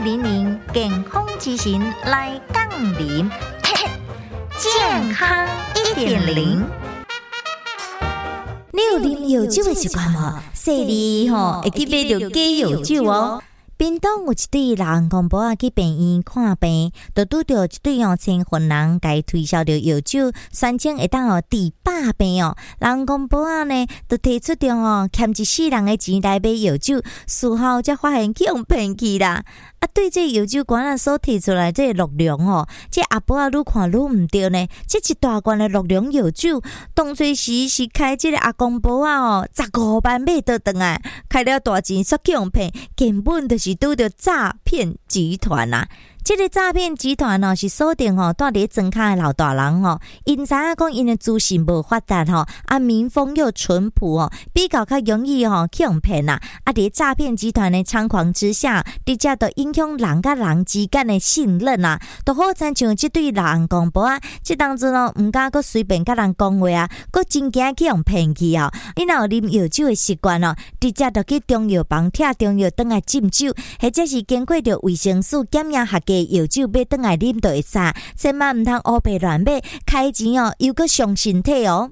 四零零健康之行来杠铃，健康一点零。你有啉药酒的习惯无？细里吼会去买着假药酒哦。屏东有一对人公婆啊去病院看病，就拄着一对哦青婚人，甲伊推销着药酒，宣称会当哦治百病哦。人公婆啊呢，就提出着哦欠一世人的钱来买药酒，事后才发现去用骗去啦。啊，对这药酒馆啊所提出来这六量哦，这阿婆啊愈看愈毋对呢。这一大罐的六量药酒，当初时是开这个阿公婆啊哦，十五万买倒转来，开了大钱煞去用骗，根本就是拄着诈骗集团啊！这个诈骗集团哦，是锁定哦，住伫庄卡的老大人哦，因知影讲因的资讯无发达吼，啊民风又淳朴哦，比较较容易吼去互骗啦。啊，伫诈骗集团的猖狂之下，直接都影响人甲人之间的信任啊，都好亲像即对老人公婆啊，即当中哦，毋敢阁随便甲人讲话啊，阁真惊去用骗去哦。你若有啉药酒的习惯哦，直接就去中药房拆中药倒来浸酒，或者是经过着卫生署检验合药酒买倒来啉就会使，千万毋通乌白乱买，开钱哦又搁伤身体哦。